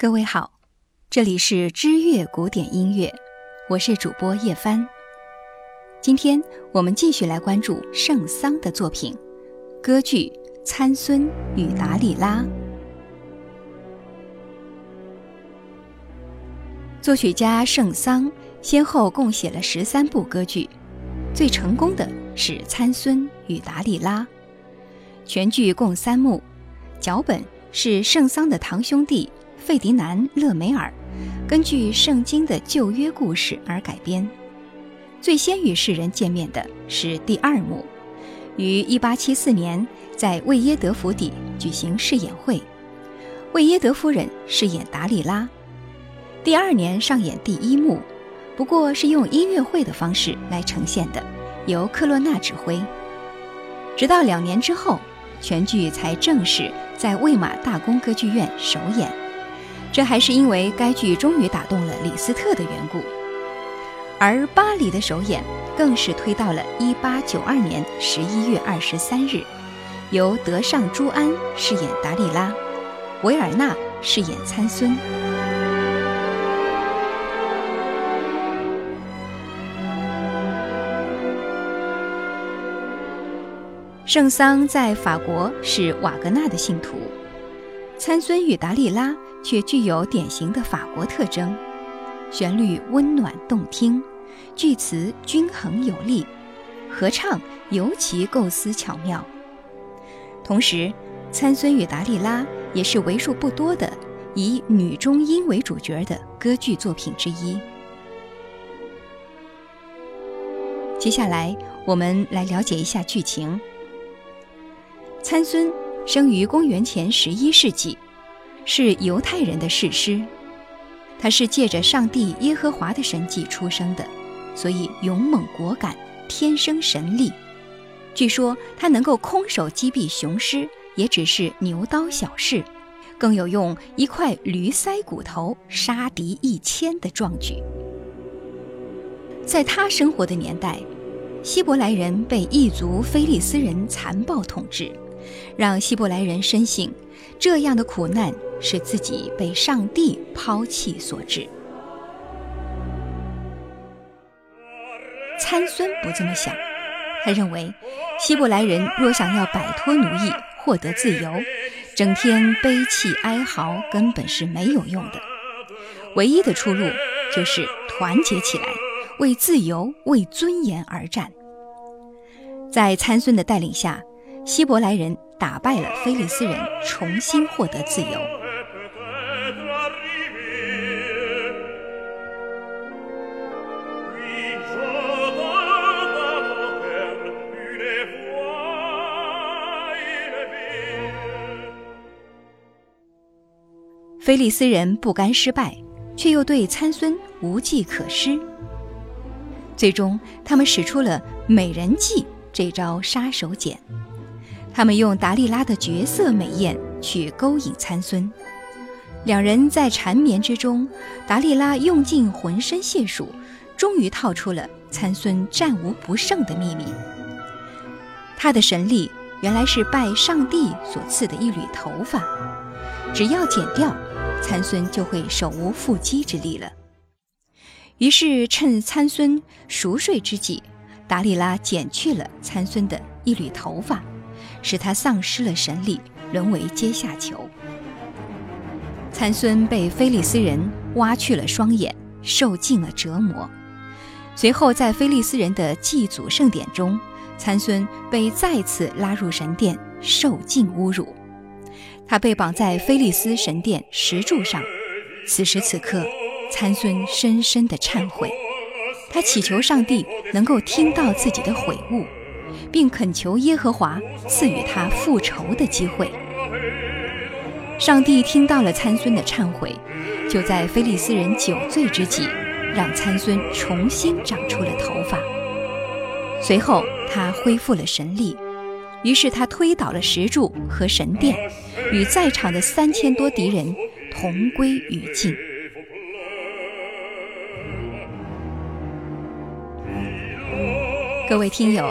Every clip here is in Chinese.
各位好，这里是知乐古典音乐，我是主播叶帆。今天我们继续来关注圣桑的作品——歌剧《参孙与达里拉》。作曲家圣桑先后共写了十三部歌剧，最成功的是《参孙与达里拉》。全剧共三幕，脚本是圣桑的堂兄弟。费迪南·勒梅尔根据圣经的旧约故事而改编。最先与世人见面的是第二幕，于1874年在魏耶德府邸举行试演会，魏耶德夫人饰演达里拉。第二年上演第一幕，不过是用音乐会的方式来呈现的，由克洛纳指挥。直到两年之后，全剧才正式在魏玛大公歌剧院首演。这还是因为该剧终于打动了李斯特的缘故，而巴黎的首演更是推到了1892年11月23日，由德尚朱安饰演达利拉，维尔纳饰演参孙。圣桑在法国是瓦格纳的信徒。参孙与达利拉却具有典型的法国特征，旋律温暖动听，句词均衡有力，合唱尤其构思巧妙。同时，参孙与达利拉也是为数不多的以女中音为主角的歌剧作品之一。接下来，我们来了解一下剧情。参孙。生于公元前十一世纪，是犹太人的士师。他是借着上帝耶和华的神迹出生的，所以勇猛果敢，天生神力。据说他能够空手击毙雄狮，也只是牛刀小事，更有用一块驴腮骨头杀敌一千的壮举。在他生活的年代，希伯来人被异族菲利斯人残暴统治。让希伯来人深信，这样的苦难是自己被上帝抛弃所致。参孙不这么想，他认为，希伯来人若想要摆脱奴役、获得自由，整天悲泣哀嚎根本是没有用的。唯一的出路就是团结起来，为自由、为尊严而战。在参孙的带领下。希伯来人打败了菲利斯人，重新获得自由。菲利斯人不甘失败，却又对参孙无计可施。最终，他们使出了美人计这招杀手锏。他们用达利拉的绝色美艳去勾引参孙，两人在缠绵之中，达利拉用尽浑身解数，终于套出了参孙战无不胜的秘密。他的神力原来是拜上帝所赐的一缕头发，只要剪掉，参孙就会手无缚鸡之力了。于是趁参孙熟睡之际，达利拉剪去了参孙的一缕头发。使他丧失了神力，沦为阶下囚。参孙被菲利斯人挖去了双眼，受尽了折磨。随后，在菲利斯人的祭祖盛典中，参孙被再次拉入神殿，受尽侮辱。他被绑在菲利斯神殿石柱上。此时此刻，参孙深深的忏悔，他祈求上帝能够听到自己的悔悟。并恳求耶和华赐予他复仇的机会。上帝听到了参孙的忏悔，就在菲利斯人酒醉之际，让参孙重新长出了头发。随后他恢复了神力，于是他推倒了石柱和神殿，与在场的三千多敌人同归于尽。各位听友。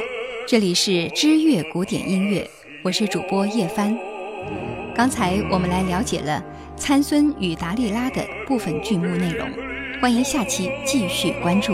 这里是知乐古典音乐，我是主播叶帆。刚才我们来了解了参孙与达利拉的部分剧目内容。欢迎下期继续关注。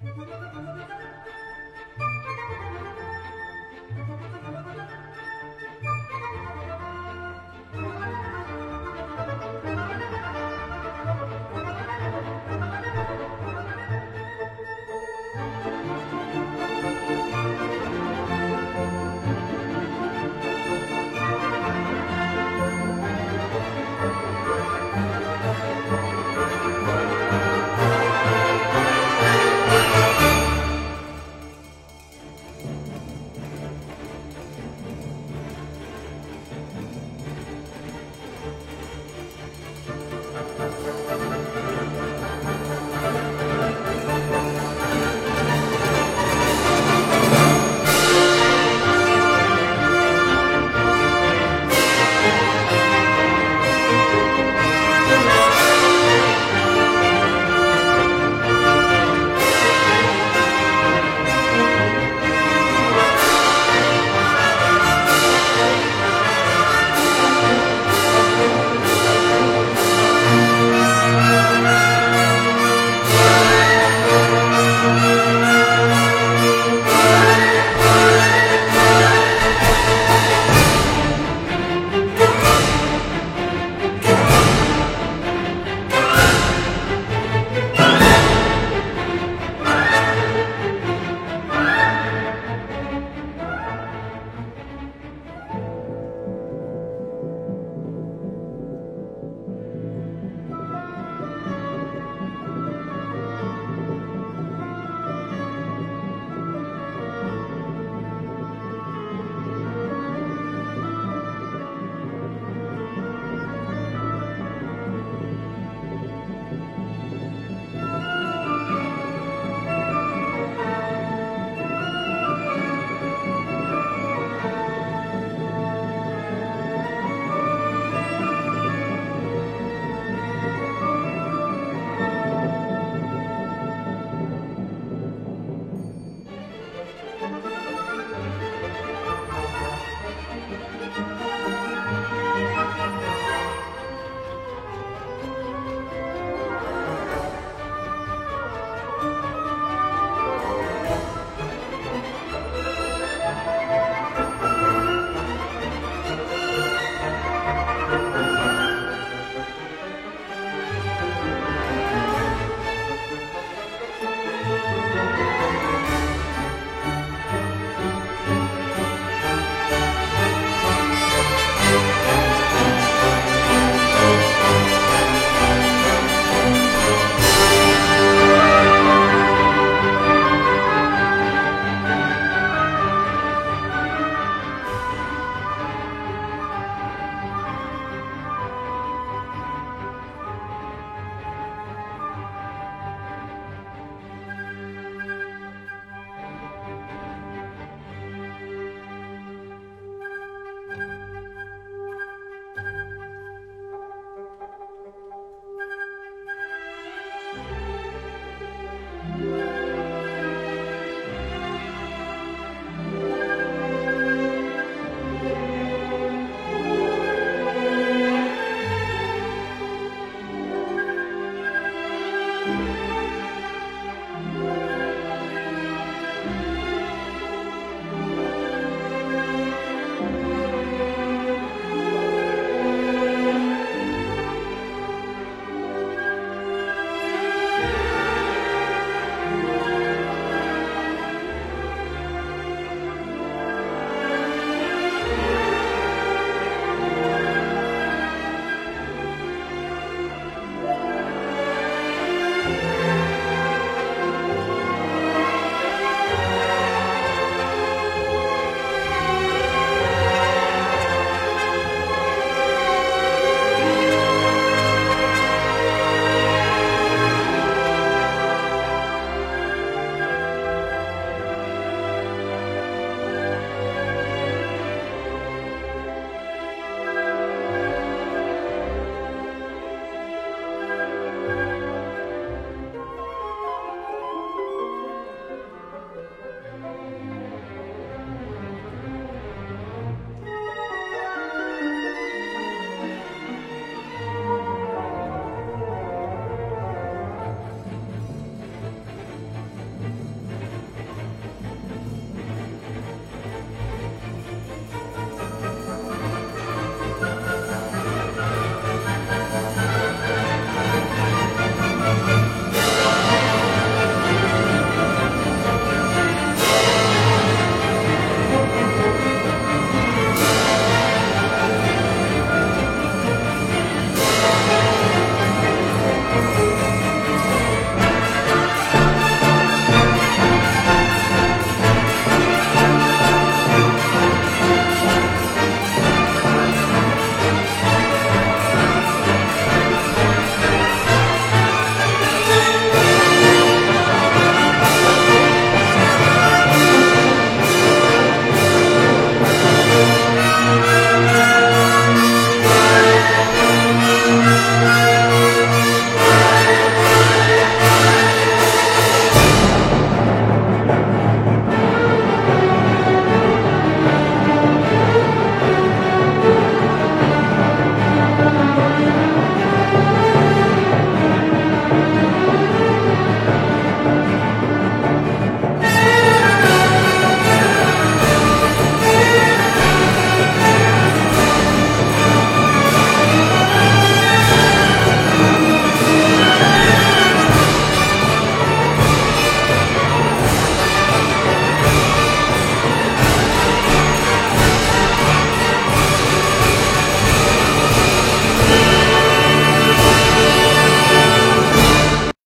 ただただただただ!